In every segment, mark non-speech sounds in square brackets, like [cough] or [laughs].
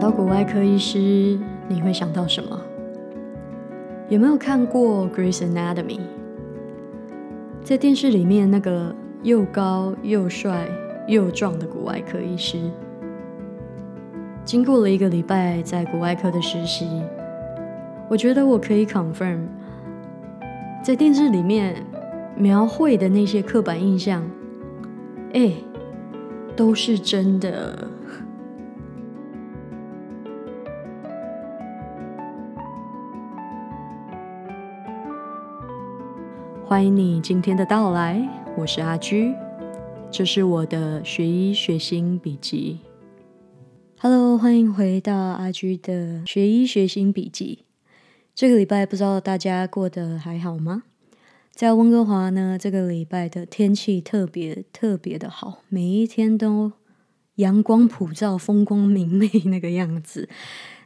到骨外科医师，你会想到什么？有没有看过《Grey's Anatomy》？在电视里面那个又高又帅又壮的骨外科医师，经过了一个礼拜在骨外科的实习，我觉得我可以 confirm，在电视里面描绘的那些刻板印象，哎，都是真的。欢迎你今天的到来，我是阿居，这是我的学医学心笔记。Hello，欢迎回到阿居的学医学心笔记。这个礼拜不知道大家过得还好吗？在温哥华呢，这个礼拜的天气特别特别的好，每一天都阳光普照、风光明媚那个样子。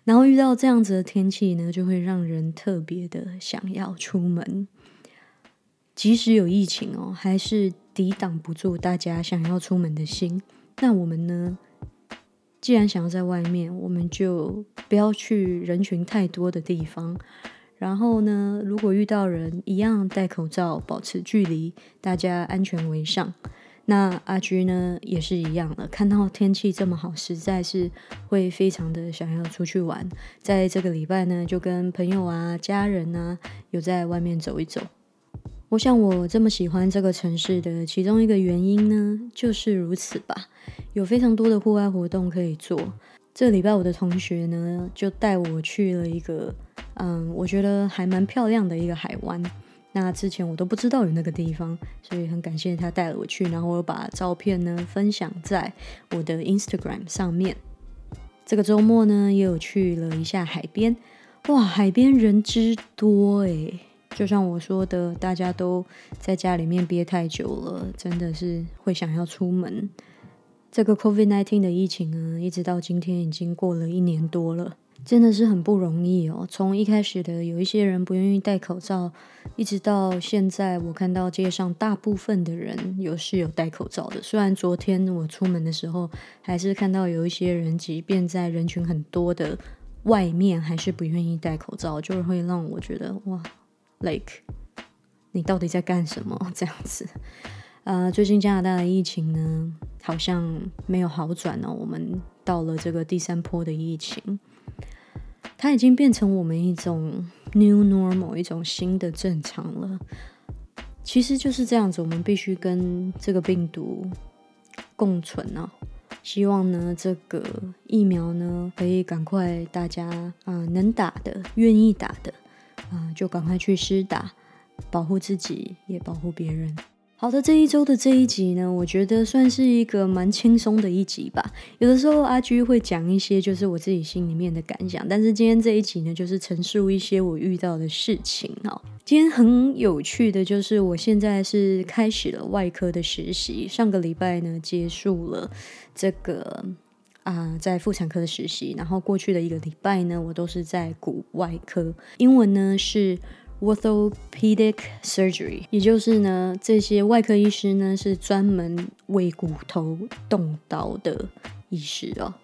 然后遇到这样子的天气呢，就会让人特别的想要出门。即使有疫情哦，还是抵挡不住大家想要出门的心。那我们呢？既然想要在外面，我们就不要去人群太多的地方。然后呢，如果遇到人，一样戴口罩，保持距离，大家安全为上。那阿居呢，也是一样的。看到天气这么好，实在是会非常的想要出去玩。在这个礼拜呢，就跟朋友啊、家人啊，有在外面走一走。我想，我这么喜欢这个城市的其中一个原因呢，就是如此吧。有非常多的户外活动可以做。这礼拜我的同学呢，就带我去了一个，嗯，我觉得还蛮漂亮的一个海湾。那之前我都不知道有那个地方，所以很感谢他带了我去。然后我把照片呢分享在我的 Instagram 上面。这个周末呢，也有去了一下海边。哇，海边人之多诶。就像我说的，大家都在家里面憋太久了，真的是会想要出门。这个 COVID-19 的疫情呢，一直到今天已经过了一年多了，真的是很不容易哦。从一开始的有一些人不愿意戴口罩，一直到现在，我看到街上大部分的人有是有戴口罩的。虽然昨天我出门的时候，还是看到有一些人，即便在人群很多的外面，还是不愿意戴口罩，就是会让我觉得哇。Like，你到底在干什么？[laughs] 这样子，呃，最近加拿大的疫情呢，好像没有好转哦。我们到了这个第三波的疫情，它已经变成我们一种 new normal，一种新的正常了。其实就是这样子，我们必须跟这个病毒共存呢。希望呢，这个疫苗呢，可以赶快大家啊，能打的，愿意打的。啊，就赶快去施打，保护自己，也保护别人。好的，这一周的这一集呢，我觉得算是一个蛮轻松的一集吧。有的时候阿居会讲一些就是我自己心里面的感想，但是今天这一集呢，就是陈述一些我遇到的事情哦。今天很有趣的就是，我现在是开始了外科的实习，上个礼拜呢结束了这个。啊，在妇产科的实习，然后过去的一个礼拜呢，我都是在骨外科。英文呢是 orthopedic surgery，也就是呢，这些外科医师呢是专门为骨头动刀的医师哦。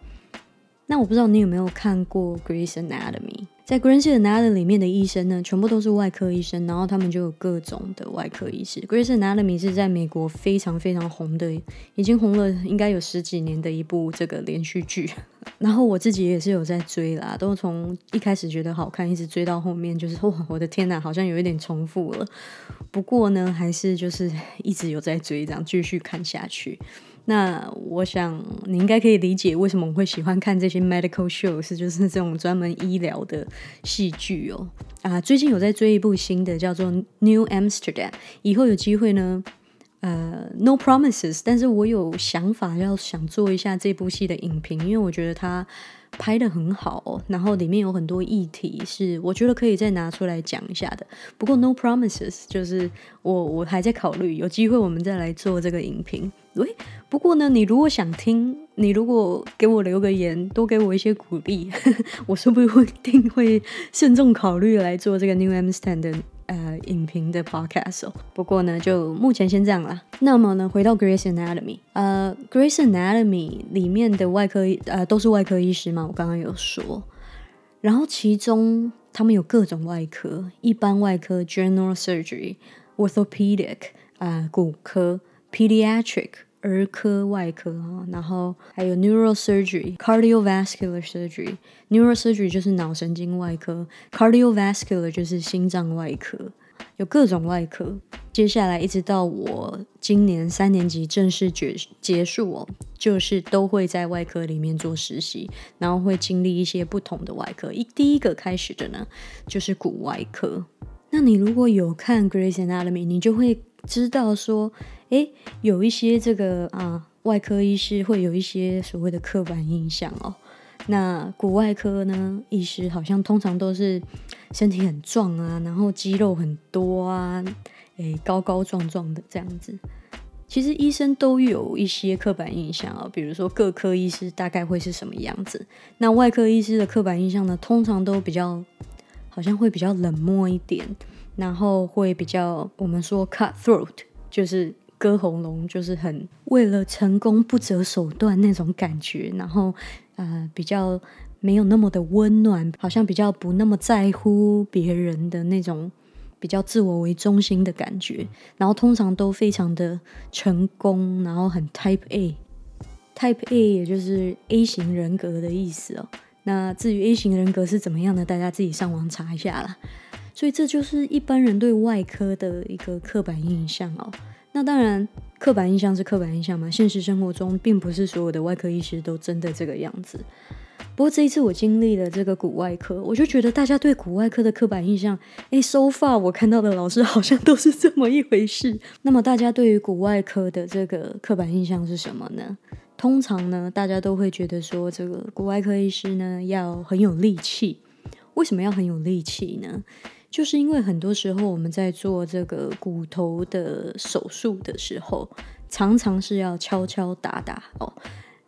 那我不知道你有没有看过《Grey's Anatomy》？在《Grey's Anatomy》里面的医生呢，全部都是外科医生，然后他们就有各种的外科医师。《Grey's Anatomy》是在美国非常非常红的，已经红了应该有十几年的一部这个连续剧。[laughs] 然后我自己也是有在追啦，都从一开始觉得好看，一直追到后面，就是 [laughs] 哇，我的天呐，好像有一点重复了。不过呢，还是就是一直有在追，这样继续看下去。那我想你应该可以理解为什么我会喜欢看这些 medical shows，就是这种专门医疗的戏剧哦。啊，最近有在追一部新的叫做《New Amsterdam》，以后有机会呢，呃，No Promises，但是我有想法要想做一下这部戏的影评，因为我觉得它。拍的很好，然后里面有很多议题是我觉得可以再拿出来讲一下的。不过 no promises，就是我我还在考虑，有机会我们再来做这个影评。喂，不过呢，你如果想听，你如果给我留个言，多给我一些鼓励，[laughs] 我说不定会慎重考虑来做这个 New Amsterdam 的呃影评的 podcast 哦。不过呢，就目前先这样啦。那么呢，回到 Grace Anatomy，呃，Grace Anatomy 里面的外科呃都是外科医师嘛，我刚刚有说。然后其中他们有各种外科，一般外科 General Surgery、Orthopedic 啊骨科、Pediatric 儿科外科啊，然后还有 Neurosurgery、Cardiovascular Surgery。Neurosurgery 就是脑神经外科，Cardiovascular 就是心脏外科。有各种外科，接下来一直到我今年三年级正式结结束哦，就是都会在外科里面做实习，然后会经历一些不同的外科。一第一个开始的呢，就是骨外科。那你如果有看《Grace Anatomy》，你就会知道说，诶，有一些这个啊，外科医师会有一些所谓的刻板印象哦。那骨外科呢？医师好像通常都是身体很壮啊，然后肌肉很多啊，诶，高高壮壮的这样子。其实医生都有一些刻板印象啊，比如说各科医师大概会是什么样子。那外科医师的刻板印象呢，通常都比较好像会比较冷漠一点，然后会比较我们说 cut throat，就是割喉咙，就是很为了成功不择手段那种感觉，然后。呃，比较没有那么的温暖，好像比较不那么在乎别人的那种比较自我为中心的感觉，然后通常都非常的成功，然后很 Type A，Type A 也就是 A 型人格的意思哦。那至于 A 型人格是怎么样的，大家自己上网查一下啦。所以这就是一般人对外科的一个刻板印象哦。那当然，刻板印象是刻板印象嘛。现实生活中，并不是所有的外科医师都真的这个样子。不过这一次我经历了这个骨外科，我就觉得大家对骨外科的刻板印象，哎，so far 我看到的老师好像都是这么一回事。那么大家对于骨外科的这个刻板印象是什么呢？通常呢，大家都会觉得说，这个骨外科医师呢要很有力气。为什么要很有力气呢？就是因为很多时候我们在做这个骨头的手术的时候，常常是要敲敲打打哦。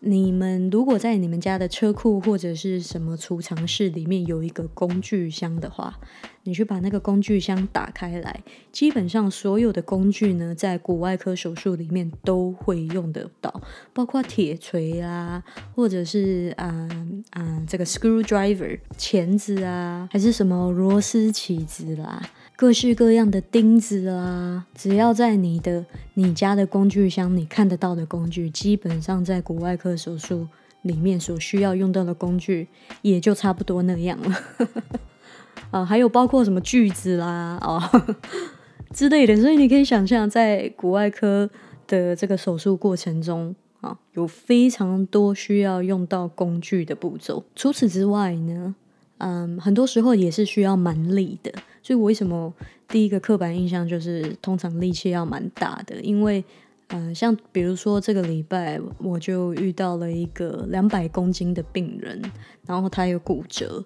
你们如果在你们家的车库或者是什么储藏室里面有一个工具箱的话，你去把那个工具箱打开来，基本上所有的工具呢，在骨外科手术里面都会用得到，包括铁锤啊，或者是啊啊这个 screwdriver 钳子啊，还是什么螺丝起子啦。各式各样的钉子啊，只要在你的你家的工具箱，你看得到的工具，基本上在骨外科手术里面所需要用到的工具，也就差不多那样了。[laughs] 啊，还有包括什么锯子啦，哦 [laughs] 之类的，所以你可以想象，在骨外科的这个手术过程中，啊，有非常多需要用到工具的步骤。除此之外呢？嗯，很多时候也是需要蛮力的，所以我为什么第一个刻板印象就是通常力气要蛮大的？因为，嗯，像比如说这个礼拜我就遇到了一个两百公斤的病人，然后他有骨折，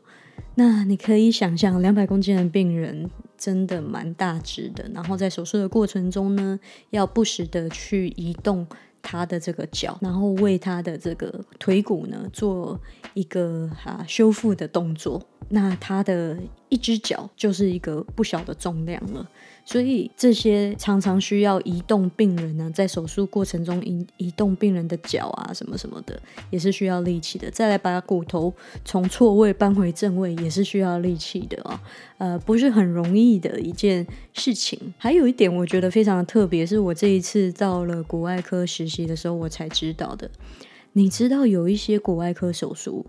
那你可以想象两百公斤的病人真的蛮大只的，然后在手术的过程中呢，要不时的去移动。他的这个脚，然后为他的这个腿骨呢做一个啊修复的动作，那他的一只脚就是一个不小的重量了。所以这些常常需要移动病人呢，在手术过程中移移动病人的脚啊，什么什么的，也是需要力气的。再来把骨头从错位搬回正位，也是需要力气的啊，呃，不是很容易的一件事情。还有一点，我觉得非常的特别，是我这一次到了骨外科实习的时候，我才知道的。你知道有一些骨外科手术，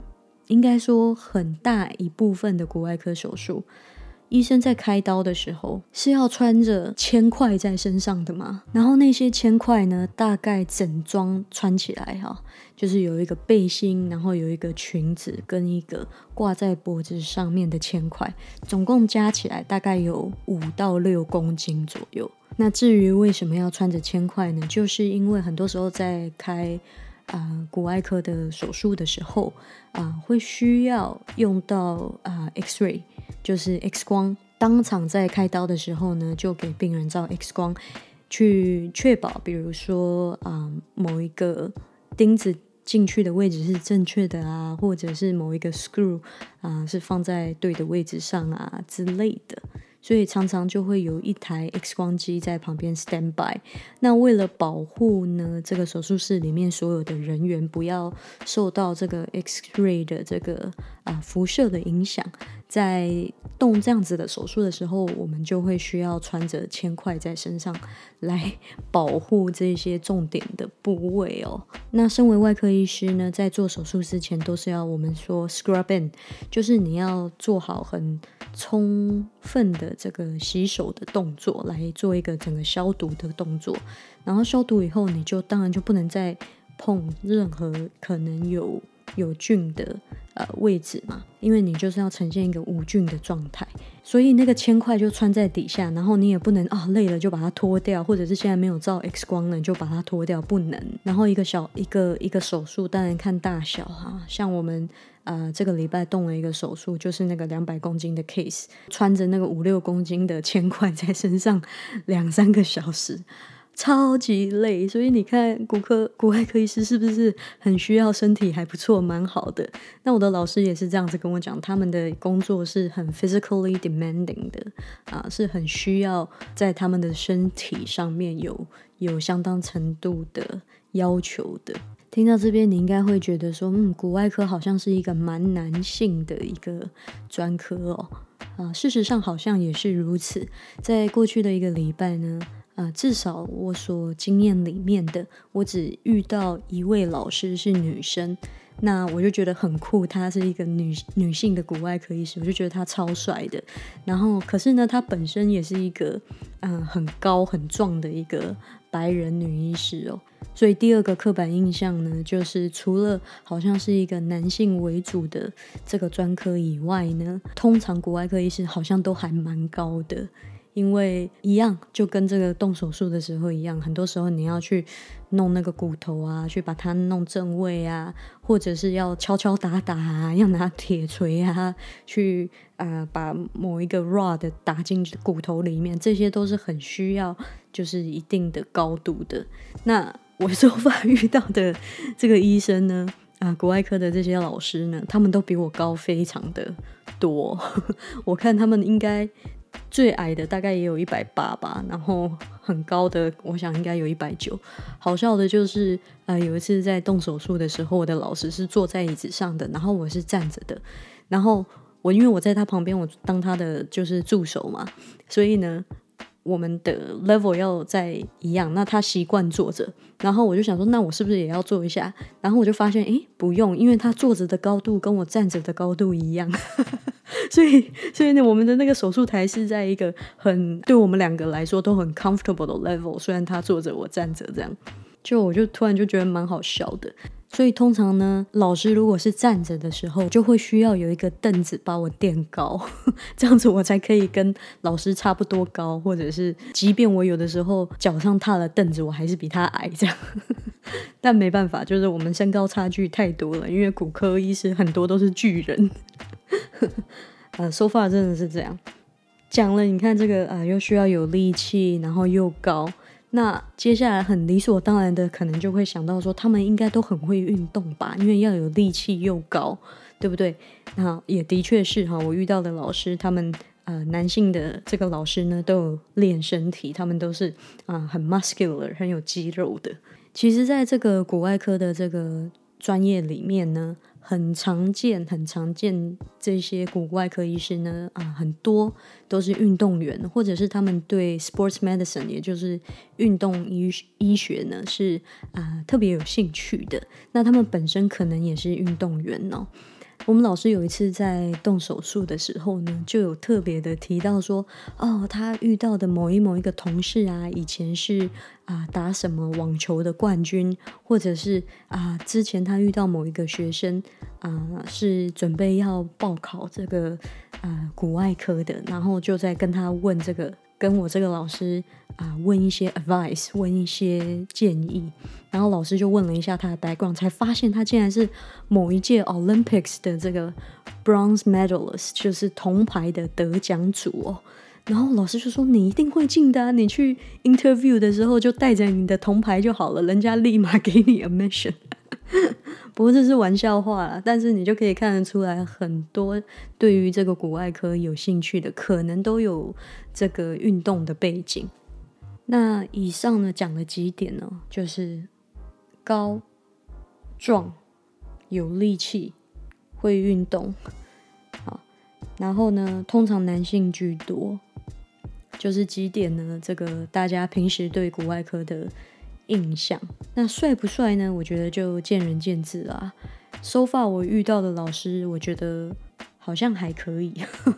应该说很大一部分的骨外科手术。医生在开刀的时候是要穿着铅块在身上的嘛？然后那些铅块呢，大概整装穿起来哈，就是有一个背心，然后有一个裙子跟一个挂在脖子上面的铅块，总共加起来大概有五到六公斤左右。那至于为什么要穿着铅块呢？就是因为很多时候在开啊骨外科的手术的时候啊，会需要用到啊 X ray。就是 X 光，当场在开刀的时候呢，就给病人照 X 光，去确保，比如说啊，某一个钉子进去的位置是正确的啊，或者是某一个 screw 啊是放在对的位置上啊之类的。所以常常就会有一台 X 光机在旁边 stand by。那为了保护呢，这个手术室里面所有的人员不要受到这个 X ray 的这个啊辐射的影响，在动这样子的手术的时候，我们就会需要穿着铅块在身上来保护这些重点的部位哦。那身为外科医师呢，在做手术之前都是要我们说 scrub in，就是你要做好很充分的这个洗手的动作，来做一个整个消毒的动作。然后消毒以后，你就当然就不能再碰任何可能有有菌的。呃，位置嘛，因为你就是要呈现一个无菌的状态，所以那个铅块就穿在底下，然后你也不能啊累了就把它脱掉，或者是现在没有照 X 光了就把它脱掉，不能。然后一个小一个一个手术，当然看大小哈，像我们呃这个礼拜动了一个手术，就是那个两百公斤的 case，穿着那个五六公斤的铅块在身上两三个小时。超级累，所以你看骨科、骨外科医师是不是很需要身体还不错、蛮好的？那我的老师也是这样子跟我讲，他们的工作是很 physically demanding 的啊，是很需要在他们的身体上面有有相当程度的要求的。听到这边，你应该会觉得说，嗯，骨外科好像是一个蛮男性的一个专科哦。啊，事实上好像也是如此。在过去的一个礼拜呢。啊，至少我所经验里面的，我只遇到一位老师是女生，那我就觉得很酷，她是一个女女性的骨外科医师，我就觉得她超帅的。然后，可是呢，她本身也是一个嗯很高很壮的一个白人女医师哦。所以第二个刻板印象呢，就是除了好像是一个男性为主的这个专科以外呢，通常骨外科医师好像都还蛮高的。因为一样，就跟这个动手术的时候一样，很多时候你要去弄那个骨头啊，去把它弄正位啊，或者是要敲敲打打啊，要拿铁锤啊，去啊把某一个 rod 打进骨头里面，这些都是很需要就是一定的高度的。那我手法遇到的这个医生呢，啊，国外科的这些老师呢，他们都比我高非常的多，[laughs] 我看他们应该。最矮的大概也有一百八吧，然后很高的，我想应该有一百九。好笑的就是，呃，有一次在动手术的时候，我的老师是坐在椅子上的，然后我是站着的，然后我因为我在他旁边，我当他的就是助手嘛，所以呢。我们的 level 要在一样，那他习惯坐着，然后我就想说，那我是不是也要坐一下？然后我就发现，诶，不用，因为他坐着的高度跟我站着的高度一样，[laughs] 所以，所以呢，我们的那个手术台是在一个很对我们两个来说都很 comfortable 的 level，虽然他坐着，我站着，这样，就我就突然就觉得蛮好笑的。所以通常呢，老师如果是站着的时候，就会需要有一个凳子把我垫高，[laughs] 这样子我才可以跟老师差不多高，或者是即便我有的时候脚上踏了凳子，我还是比他矮这样。[laughs] 但没办法，就是我们身高差距太多了，因为骨科医师很多都是巨人。[laughs] 呃，说话真的是这样讲了，你看这个啊，又需要有力气，然后又高。那接下来很理所当然的，可能就会想到说，他们应该都很会运动吧，因为要有力气又高，对不对？那也的确是哈，我遇到的老师，他们呃男性的这个老师呢，都有练身体，他们都是啊很 muscular，很有肌肉的。其实，在这个骨外科的这个专业里面呢。很常见，很常见，这些骨外科医师呢，啊，很多都是运动员，或者是他们对 sports medicine，也就是运动医医学呢，是啊特别有兴趣的。那他们本身可能也是运动员哦。我们老师有一次在动手术的时候呢，就有特别的提到说，哦，他遇到的某一某一个同事啊，以前是啊打什么网球的冠军，或者是啊之前他遇到某一个学生啊是准备要报考这个啊骨外科的，然后就在跟他问这个。跟我这个老师啊问一些 advice，问一些建议，然后老师就问了一下他的 background，才发现他竟然是某一届 Olympics 的这个 bronze medalist，就是铜牌的得奖组哦。然后老师就说：“你一定会进的，你去 interview 的时候就带着你的铜牌就好了，人家立马给你 admission。” [laughs] 不过这是玩笑话啦，但是你就可以看得出来，很多对于这个骨外科有兴趣的，可能都有这个运动的背景。那以上呢讲了几点呢，就是高、壮、有力气、会运动，好，然后呢，通常男性居多，就是几点呢？这个大家平时对骨外科的。印象那帅不帅呢？我觉得就见仁见智啦。So far 我遇到的老师，我觉得好像还可以。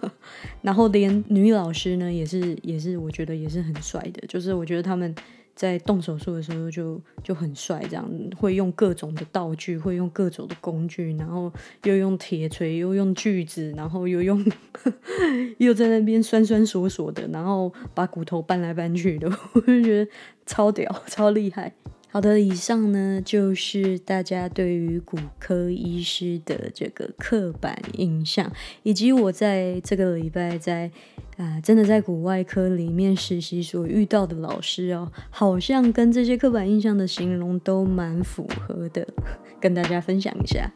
[laughs] 然后连女老师呢，也是也是，我觉得也是很帅的。就是我觉得他们。在动手术的时候就就很帅，这样会用各种的道具，会用各种的工具，然后又用铁锤，又用锯子，然后又用 [laughs] 又在那边酸酸索索的，然后把骨头搬来搬去的，[laughs] 我就觉得超屌，超厉害。好的，以上呢就是大家对于骨科医师的这个刻板印象，以及我在这个礼拜在啊真的在骨外科里面实习所遇到的老师哦，好像跟这些刻板印象的形容都蛮符合的，跟大家分享一下。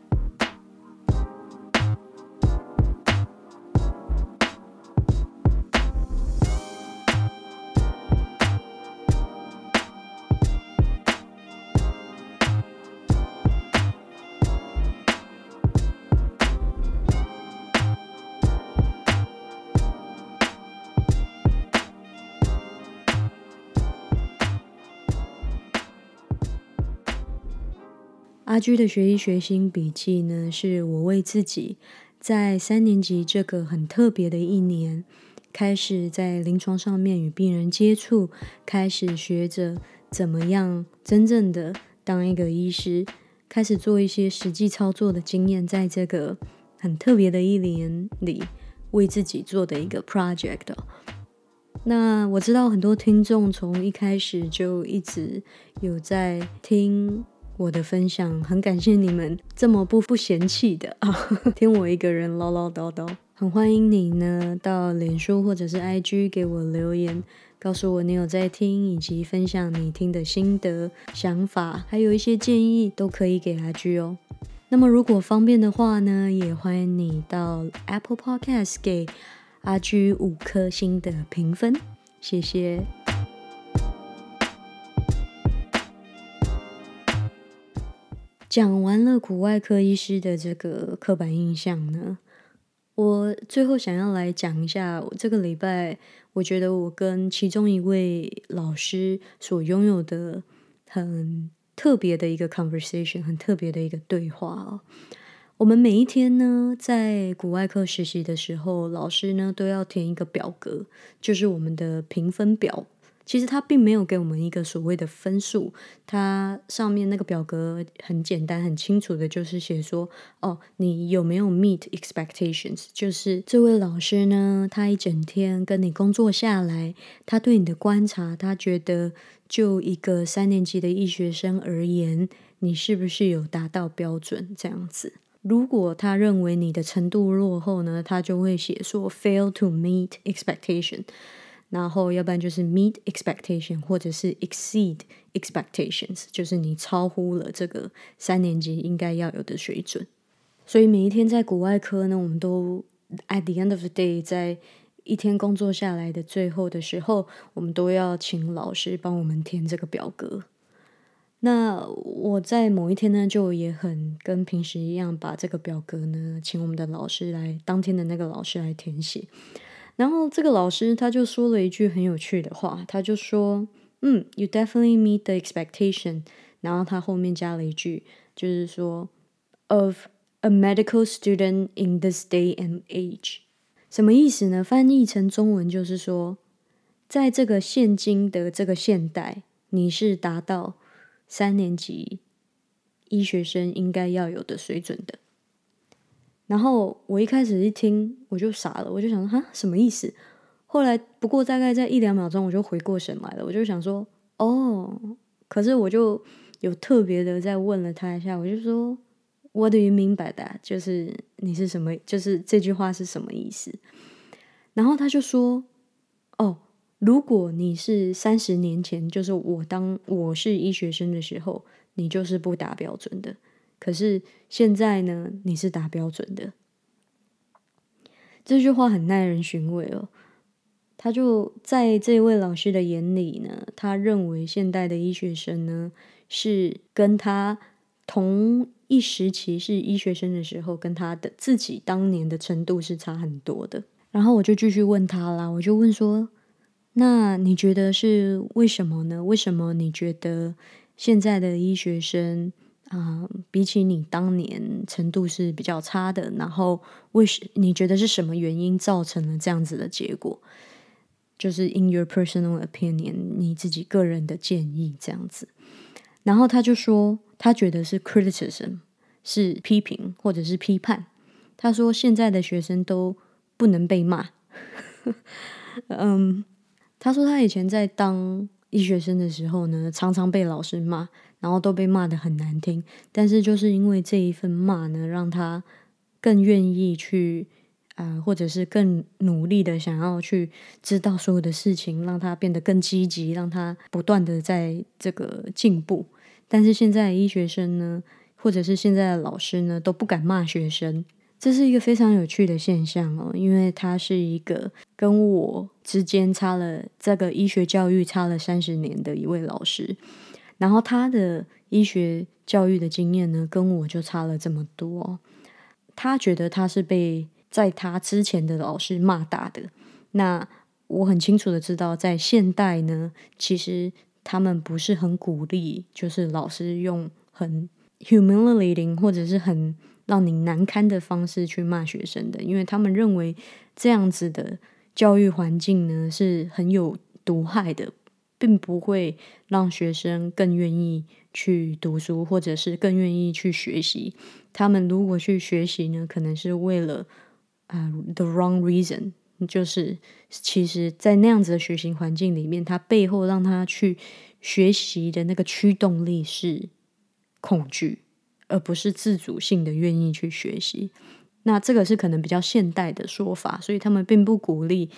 阿居的学医学心笔记呢，是我为自己在三年级这个很特别的一年，开始在临床上面与病人接触，开始学着怎么样真正的当一个医师，开始做一些实际操作的经验，在这个很特别的一年里，为自己做的一个 project。那我知道很多听众从一开始就一直有在听。我的分享很感谢你们这么不不嫌弃的 [laughs] 啊，听我一个人唠唠叨叨。很欢迎你呢到脸书或者是 IG 给我留言，告诉我你有在听，以及分享你听的心得、想法，还有一些建议都可以给阿居哦。那么如果方便的话呢，也欢迎你到 Apple Podcast 给阿居五颗星的评分，谢谢。讲完了骨外科医师的这个刻板印象呢，我最后想要来讲一下，我这个礼拜我觉得我跟其中一位老师所拥有的很特别的一个 conversation，很特别的一个对话哦。我们每一天呢，在骨外科实习的时候，老师呢都要填一个表格，就是我们的评分表。其实他并没有给我们一个所谓的分数，它上面那个表格很简单、很清楚的，就是写说，哦，你有没有 meet expectations？就是这位老师呢，他一整天跟你工作下来，他对你的观察，他觉得就一个三年级的医学生而言，你是不是有达到标准？这样子，如果他认为你的程度落后呢，他就会写说 fail to meet expectation。然后，要不然就是 meet expectation，或者是 exceed expectations，就是你超乎了这个三年级应该要有的水准。所以每一天在国外科呢，我们都 at the end of the day，在一天工作下来的最后的时候，我们都要请老师帮我们填这个表格。那我在某一天呢，就也很跟平时一样，把这个表格呢，请我们的老师来，当天的那个老师来填写。然后这个老师他就说了一句很有趣的话，他就说：“嗯，You definitely meet the expectation。”然后他后面加了一句，就是说：“Of a medical student in this day and age。”什么意思呢？翻译成中文就是说，在这个现今的这个现代，你是达到三年级医学生应该要有的水准的。然后我一开始一听我就傻了，我就想说哈什么意思？后来不过大概在一两秒钟我就回过神来了，我就想说哦，可是我就有特别的再问了他一下，我就说 What do you mean by that？就是你是什么？就是这句话是什么意思？然后他就说哦，如果你是三十年前，就是我当我是医学生的时候，你就是不达标准的。可是现在呢，你是达标准的。这句话很耐人寻味哦。他就在这位老师的眼里呢，他认为现代的医学生呢，是跟他同一时期是医学生的时候，跟他的自己当年的程度是差很多的。然后我就继续问他啦，我就问说：“那你觉得是为什么呢？为什么你觉得现在的医学生？”啊，比起你当年程度是比较差的，然后为什你觉得是什么原因造成了这样子的结果？就是 in your personal opinion，你自己个人的建议这样子。然后他就说，他觉得是 criticism，是批评或者是批判。他说现在的学生都不能被骂。[laughs] 嗯，他说他以前在当医学生的时候呢，常常被老师骂。然后都被骂的很难听，但是就是因为这一份骂呢，让他更愿意去啊，或者是更努力的想要去知道所有的事情，让他变得更积极，让他不断的在这个进步。但是现在医学生呢，或者是现在的老师呢，都不敢骂学生，这是一个非常有趣的现象哦，因为他是一个跟我之间差了这个医学教育差了三十年的一位老师。然后他的医学教育的经验呢，跟我就差了这么多。他觉得他是被在他之前的老师骂大的。那我很清楚的知道，在现代呢，其实他们不是很鼓励，就是老师用很 humiliating 或者是很让你难堪的方式去骂学生的，因为他们认为这样子的教育环境呢是很有毒害的。并不会让学生更愿意去读书，或者是更愿意去学习。他们如果去学习呢，可能是为了啊，the wrong reason，就是其实，在那样子的学习环境里面，他背后让他去学习的那个驱动力是恐惧，而不是自主性的愿意去学习。那这个是可能比较现代的说法，所以他们并不鼓励。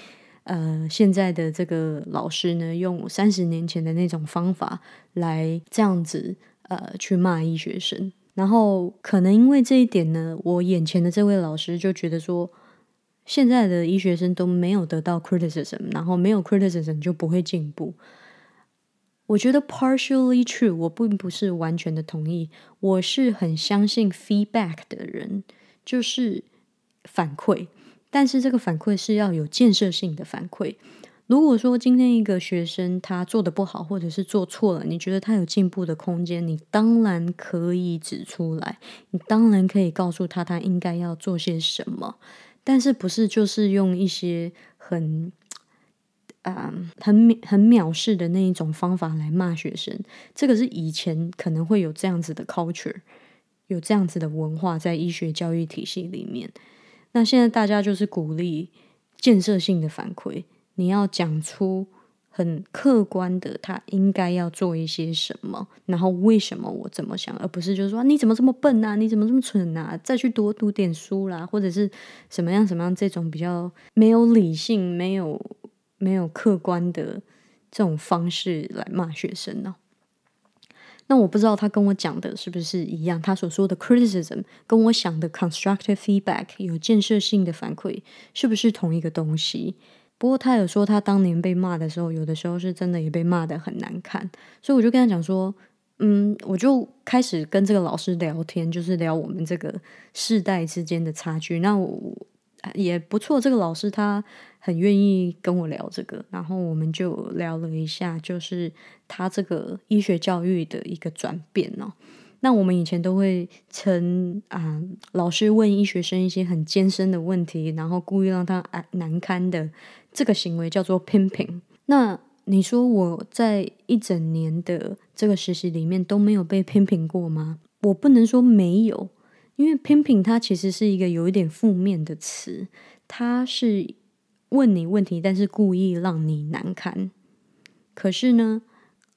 呃，现在的这个老师呢，用三十年前的那种方法来这样子呃去骂医学生，然后可能因为这一点呢，我眼前的这位老师就觉得说，现在的医学生都没有得到 criticism，然后没有 criticism 就不会进步。我觉得 partially true，我并不是完全的同意，我是很相信 feedback 的人，就是反馈。但是这个反馈是要有建设性的反馈。如果说今天一个学生他做的不好，或者是做错了，你觉得他有进步的空间，你当然可以指出来，你当然可以告诉他他应该要做些什么。但是不是就是用一些很啊很很藐视的那一种方法来骂学生？这个是以前可能会有这样子的 culture，有这样子的文化在医学教育体系里面。那现在大家就是鼓励建设性的反馈，你要讲出很客观的，他应该要做一些什么，然后为什么我怎么想，而不是就是说你怎么这么笨啊，你怎么这么蠢啊，再去多读点书啦，或者是什么样什么样这种比较没有理性、没有没有客观的这种方式来骂学生呢？那我不知道他跟我讲的是不是一样？他所说的 criticism 跟我想的 constructive feedback 有建设性的反馈是不是同一个东西？不过他有说他当年被骂的时候，有的时候是真的也被骂的很难看，所以我就跟他讲说，嗯，我就开始跟这个老师聊天，就是聊我们这个世代之间的差距。那我也不错，这个老师他。很愿意跟我聊这个，然后我们就聊了一下，就是他这个医学教育的一个转变哦。那我们以前都会称啊，老师问医学生一些很艰深的问题，然后故意让他难堪的这个行为叫做 pimping。那你说我在一整年的这个实习里面都没有被 pimping 过吗？我不能说没有，因为 pimping 它其实是一个有一点负面的词，它是。问你问题，但是故意让你难堪。可是呢，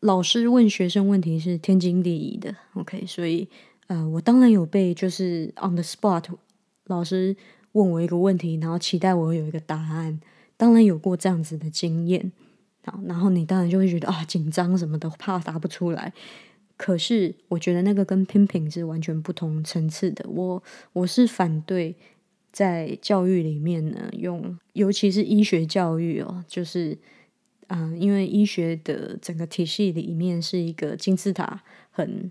老师问学生问题是天经地义的。OK，所以呃，我当然有被就是 on the spot，老师问我一个问题，然后期待我有一个答案，当然有过这样子的经验。好，然后你当然就会觉得啊紧张什么的，怕答不出来。可是我觉得那个跟 pimping 是完全不同层次的。我我是反对在教育里面呢用，尤其是医学教育哦，就是啊，因为医学的整个体系里面是一个金字塔很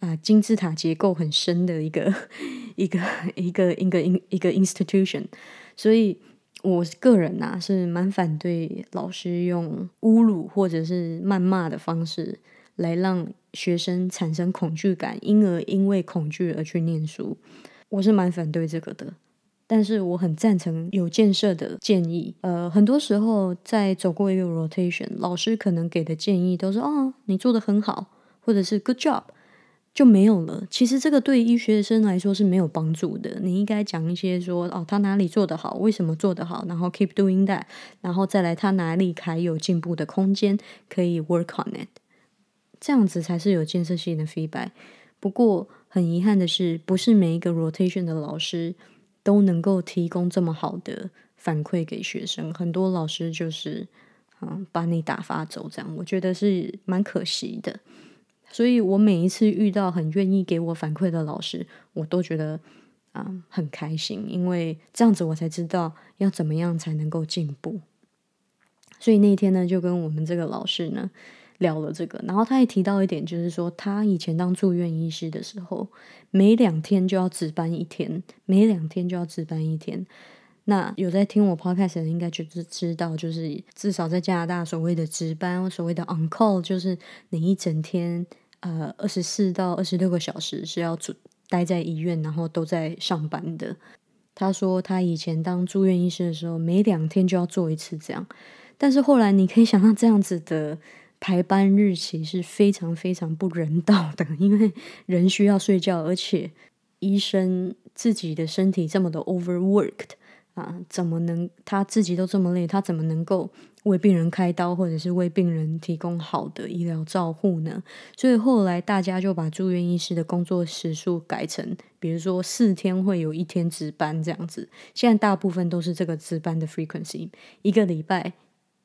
啊金字塔结构很深的一个 [laughs] 一个一个一个一个 institution，所以。我个人呐是蛮反对老师用侮辱或者是谩骂的方式来让学生产生恐惧感，因而因为恐惧而去念书。我是蛮反对这个的，但是我很赞成有建设的建议。呃，很多时候在走过一个 rotation，老师可能给的建议都是哦，你做的很好，或者是 good job。就没有了。其实这个对医学生来说是没有帮助的。你应该讲一些说哦，他哪里做得好，为什么做得好，然后 keep doing that，然后再来他哪里还有进步的空间，可以 work on it。这样子才是有建设性的 feedback。不过很遗憾的是，不是每一个 rotation 的老师都能够提供这么好的反馈给学生。很多老师就是嗯把你打发走，这样我觉得是蛮可惜的。所以我每一次遇到很愿意给我反馈的老师，我都觉得啊很开心，因为这样子我才知道要怎么样才能够进步。所以那天呢，就跟我们这个老师呢聊了这个，然后他也提到一点，就是说他以前当住院医师的时候，每两天就要值班一天，每两天就要值班一天。那有在听我 podcast 的应该就是知道，就是至少在加拿大所谓的值班，所谓的 on call，就是你一整天。呃，二十四到二十六个小时是要住待在医院，然后都在上班的。他说他以前当住院医师的时候，每两天就要做一次这样。但是后来你可以想象，这样子的排班日期是非常非常不人道的，因为人需要睡觉，而且医生自己的身体这么的 overworked 啊，怎么能他自己都这么累，他怎么能够？为病人开刀，或者是为病人提供好的医疗照护呢？所以后来大家就把住院医师的工作时数改成，比如说四天会有一天值班这样子。现在大部分都是这个值班的 frequency，一个礼拜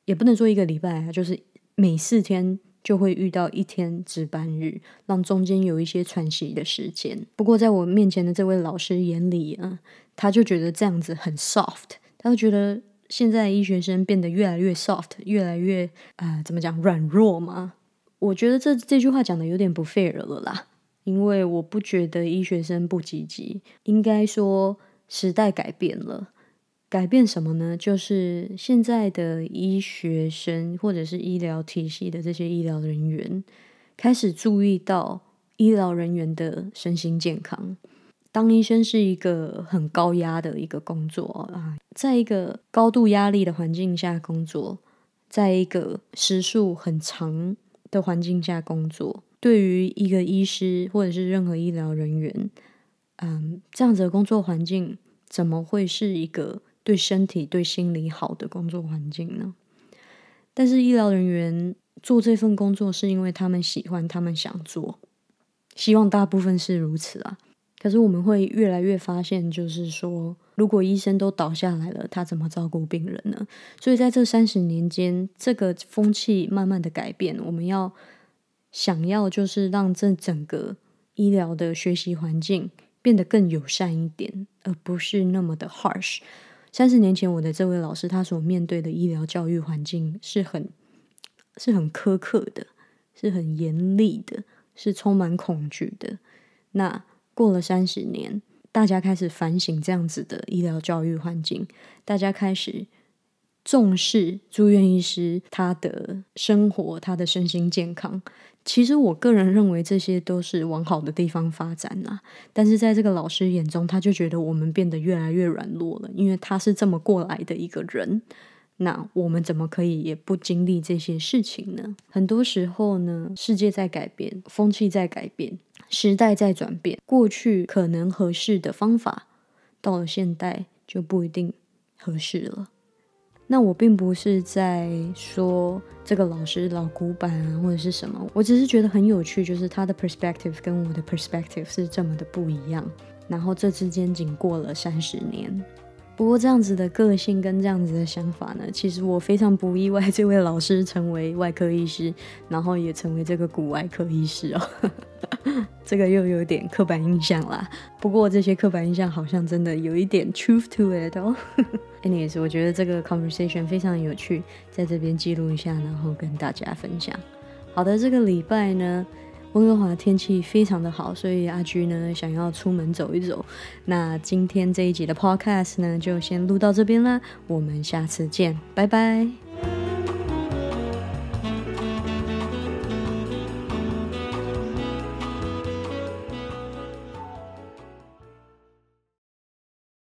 也不能说一个礼拜啊，就是每四天就会遇到一天值班日，让中间有一些喘息的时间。不过在我面前的这位老师眼里啊，他就觉得这样子很 soft，他就觉得。现在医学生变得越来越 soft，越来越啊，怎么讲软弱吗？我觉得这这句话讲的有点不 fair 了啦。因为我不觉得医学生不积极，应该说时代改变了。改变什么呢？就是现在的医学生或者是医疗体系的这些医疗人员开始注意到医疗人员的身心健康。当医生是一个很高压的一个工作啊，在一个高度压力的环境下工作，在一个时数很长的环境下工作，对于一个医师或者是任何医疗人员，嗯，这样子的工作环境怎么会是一个对身体、对心理好的工作环境呢？但是医疗人员做这份工作是因为他们喜欢，他们想做，希望大部分是如此啊。可是我们会越来越发现，就是说，如果医生都倒下来了，他怎么照顾病人呢？所以在这三十年间，这个风气慢慢的改变。我们要想要就是让这整个医疗的学习环境变得更友善一点，而不是那么的 harsh。三十年前，我的这位老师他所面对的医疗教育环境是很是很苛刻的，是很严厉的，是充满恐惧的。那过了三十年，大家开始反省这样子的医疗教育环境，大家开始重视住院医师他的生活，他的身心健康。其实我个人认为这些都是往好的地方发展啊。但是在这个老师眼中，他就觉得我们变得越来越软弱了，因为他是这么过来的一个人。那我们怎么可以也不经历这些事情呢？很多时候呢，世界在改变，风气在改变。时代在转变，过去可能合适的方法，到了现代就不一定合适了。那我并不是在说这个老师老古板啊，或者是什么，我只是觉得很有趣，就是他的 perspective 跟我的 perspective 是这么的不一样。然后这之间仅过了三十年。不过这样子的个性跟这样子的想法呢，其实我非常不意外，这位老师成为外科医师，然后也成为这个骨外科医师哦。[laughs] 这个又有点刻板印象啦。不过这些刻板印象好像真的有一点 truth to it 哦。Anyways，我觉得这个 conversation 非常有趣，在这边记录一下，然后跟大家分享。好的，这个礼拜呢。温哥华天气非常的好，所以阿居呢想要出门走一走。那今天这一集的 podcast 呢就先录到这边啦，我们下次见，拜拜。